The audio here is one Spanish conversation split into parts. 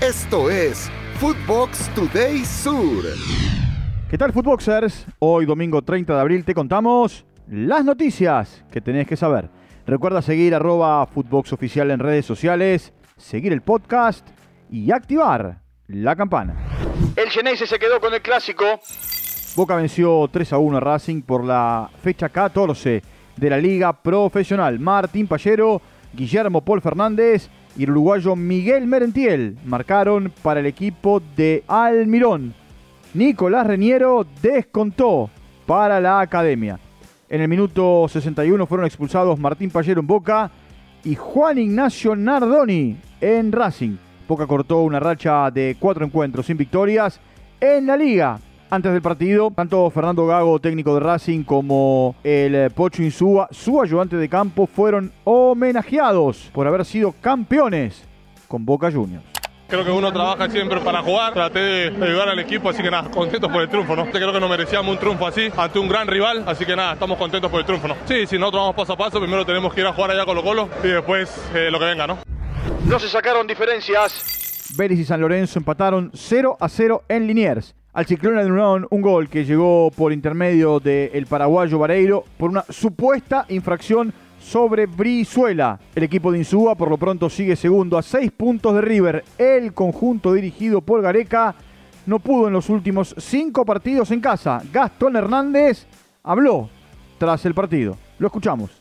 Esto es Footbox Today Sur. ¿Qué tal, Footboxers? Hoy, domingo 30 de abril, te contamos las noticias que tenés que saber. Recuerda seguir arroba Footbox Oficial en redes sociales, seguir el podcast y activar la campana. El Geneise se quedó con el clásico. Boca venció 3 a 1 a Racing por la fecha 14 de la Liga Profesional. Martín Pallero, Guillermo Paul Fernández y el uruguayo Miguel Merentiel marcaron para el equipo de Almirón. Nicolás Reñero descontó para la academia. En el minuto 61 fueron expulsados Martín Pallero en Boca y Juan Ignacio Nardoni en Racing. Boca cortó una racha de cuatro encuentros sin victorias en la liga. Antes del partido, tanto Fernando Gago, técnico de Racing, como el eh, Pocho Insúa, su ayudante de campo, fueron homenajeados por haber sido campeones con Boca Juniors. Creo que uno trabaja siempre para jugar, traté de ayudar al equipo, así que nada, contentos por el triunfo, ¿no? Creo que no merecíamos un triunfo así ante un gran rival, así que nada, estamos contentos por el triunfo, ¿no? Sí, si nosotros vamos paso a paso, primero tenemos que ir a jugar allá Colo Colo y después eh, lo que venga, ¿no? No se sacaron diferencias. Vélez y San Lorenzo empataron 0 a 0 en Liniers. Al Ciclón anularon un gol que llegó por intermedio del paraguayo Vareiro por una supuesta infracción sobre Brizuela. El equipo de Insúa por lo pronto sigue segundo a seis puntos de River. El conjunto dirigido por Gareca no pudo en los últimos cinco partidos en casa. Gastón Hernández habló tras el partido. Lo escuchamos.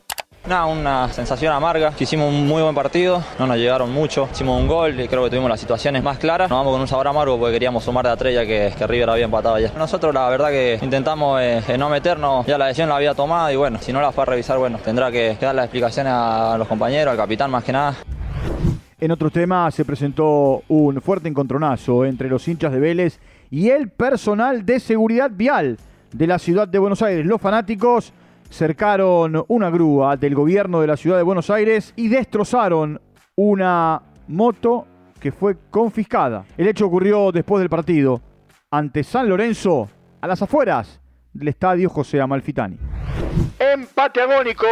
Nada, una sensación amarga. Hicimos un muy buen partido, no nos llegaron mucho. Hicimos un gol y creo que tuvimos las situaciones más claras. Nos vamos con un sabor amargo porque queríamos sumar de a que, que River había empatado ya. Nosotros la verdad que intentamos eh, eh, no meternos, ya la decisión la había tomado y bueno, si no la fue a revisar, bueno, tendrá que, que dar las explicaciones a los compañeros, al capitán más que nada. En otros temas se presentó un fuerte encontronazo entre los hinchas de Vélez y el personal de seguridad vial de la ciudad de Buenos Aires. Los fanáticos cercaron una grúa del gobierno de la ciudad de Buenos Aires y destrozaron una moto que fue confiscada. El hecho ocurrió después del partido ante San Lorenzo, a las afueras del estadio José Amalfitani. Empate agónico.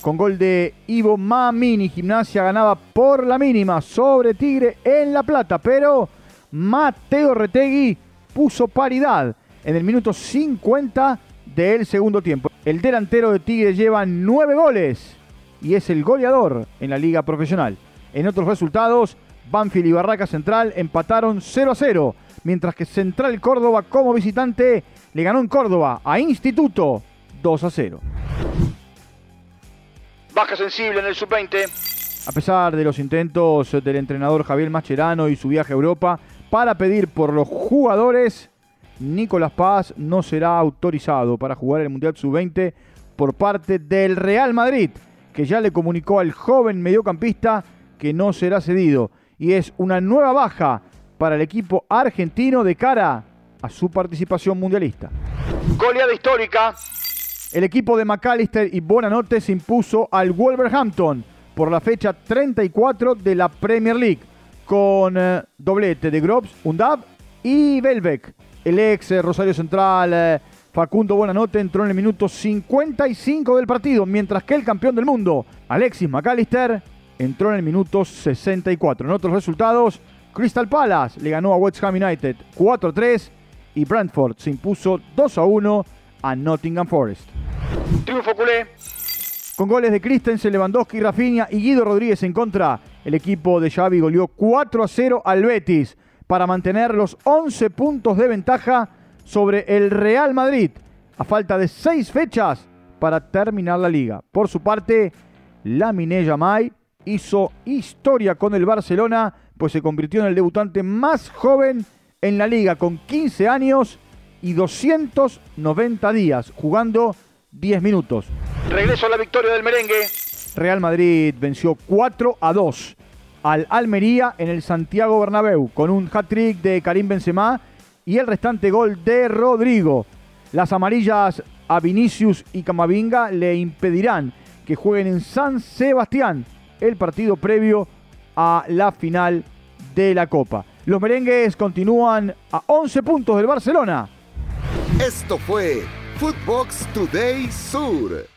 Con gol de Ivo Mamini, Gimnasia ganaba por la mínima sobre Tigre en La Plata, pero Mateo Retegui puso paridad en el minuto 50 del segundo tiempo. El delantero de Tigre lleva nueve goles y es el goleador en la liga profesional. En otros resultados, Banfield y Barraca Central empataron 0 a 0, mientras que Central Córdoba como visitante le ganó en Córdoba a Instituto 2 a 0. Baja sensible en el sub-20. A pesar de los intentos del entrenador Javier Mascherano y su viaje a Europa para pedir por los jugadores, Nicolás Paz no será autorizado para jugar el Mundial Sub-20 por parte del Real Madrid, que ya le comunicó al joven mediocampista que no será cedido. Y es una nueva baja para el equipo argentino de cara a su participación mundialista. Goleada histórica. El equipo de McAllister y Bonanote se impuso al Wolverhampton por la fecha 34 de la Premier League, con eh, doblete de Grobs, Undab y Belbeck. El ex eh, Rosario Central, eh, Facundo Bonanote, entró en el minuto 55 del partido, mientras que el campeón del mundo, Alexis McAllister, entró en el minuto 64. En otros resultados, Crystal Palace le ganó a West Ham United 4-3 y Brentford se impuso 2-1 a Nottingham Forest. Triunfo culé. Con goles de Christensen, Lewandowski, Rafinha y Guido Rodríguez en contra, el equipo de Xavi goleó 4 0 al Betis para mantener los 11 puntos de ventaja sobre el Real Madrid, a falta de 6 fechas para terminar la liga. Por su parte, Lamine Yamal hizo historia con el Barcelona, pues se convirtió en el debutante más joven en la liga, con 15 años y 290 días, jugando 10 minutos. Regreso a la victoria del merengue. Real Madrid venció 4 a 2 al Almería en el Santiago Bernabéu con un hat-trick de Karim Benzema y el restante gol de Rodrigo. Las amarillas a Vinicius y Camavinga le impedirán que jueguen en San Sebastián el partido previo a la final de la Copa. Los merengues continúan a 11 puntos del Barcelona. Esto fue Footbox Today Sur.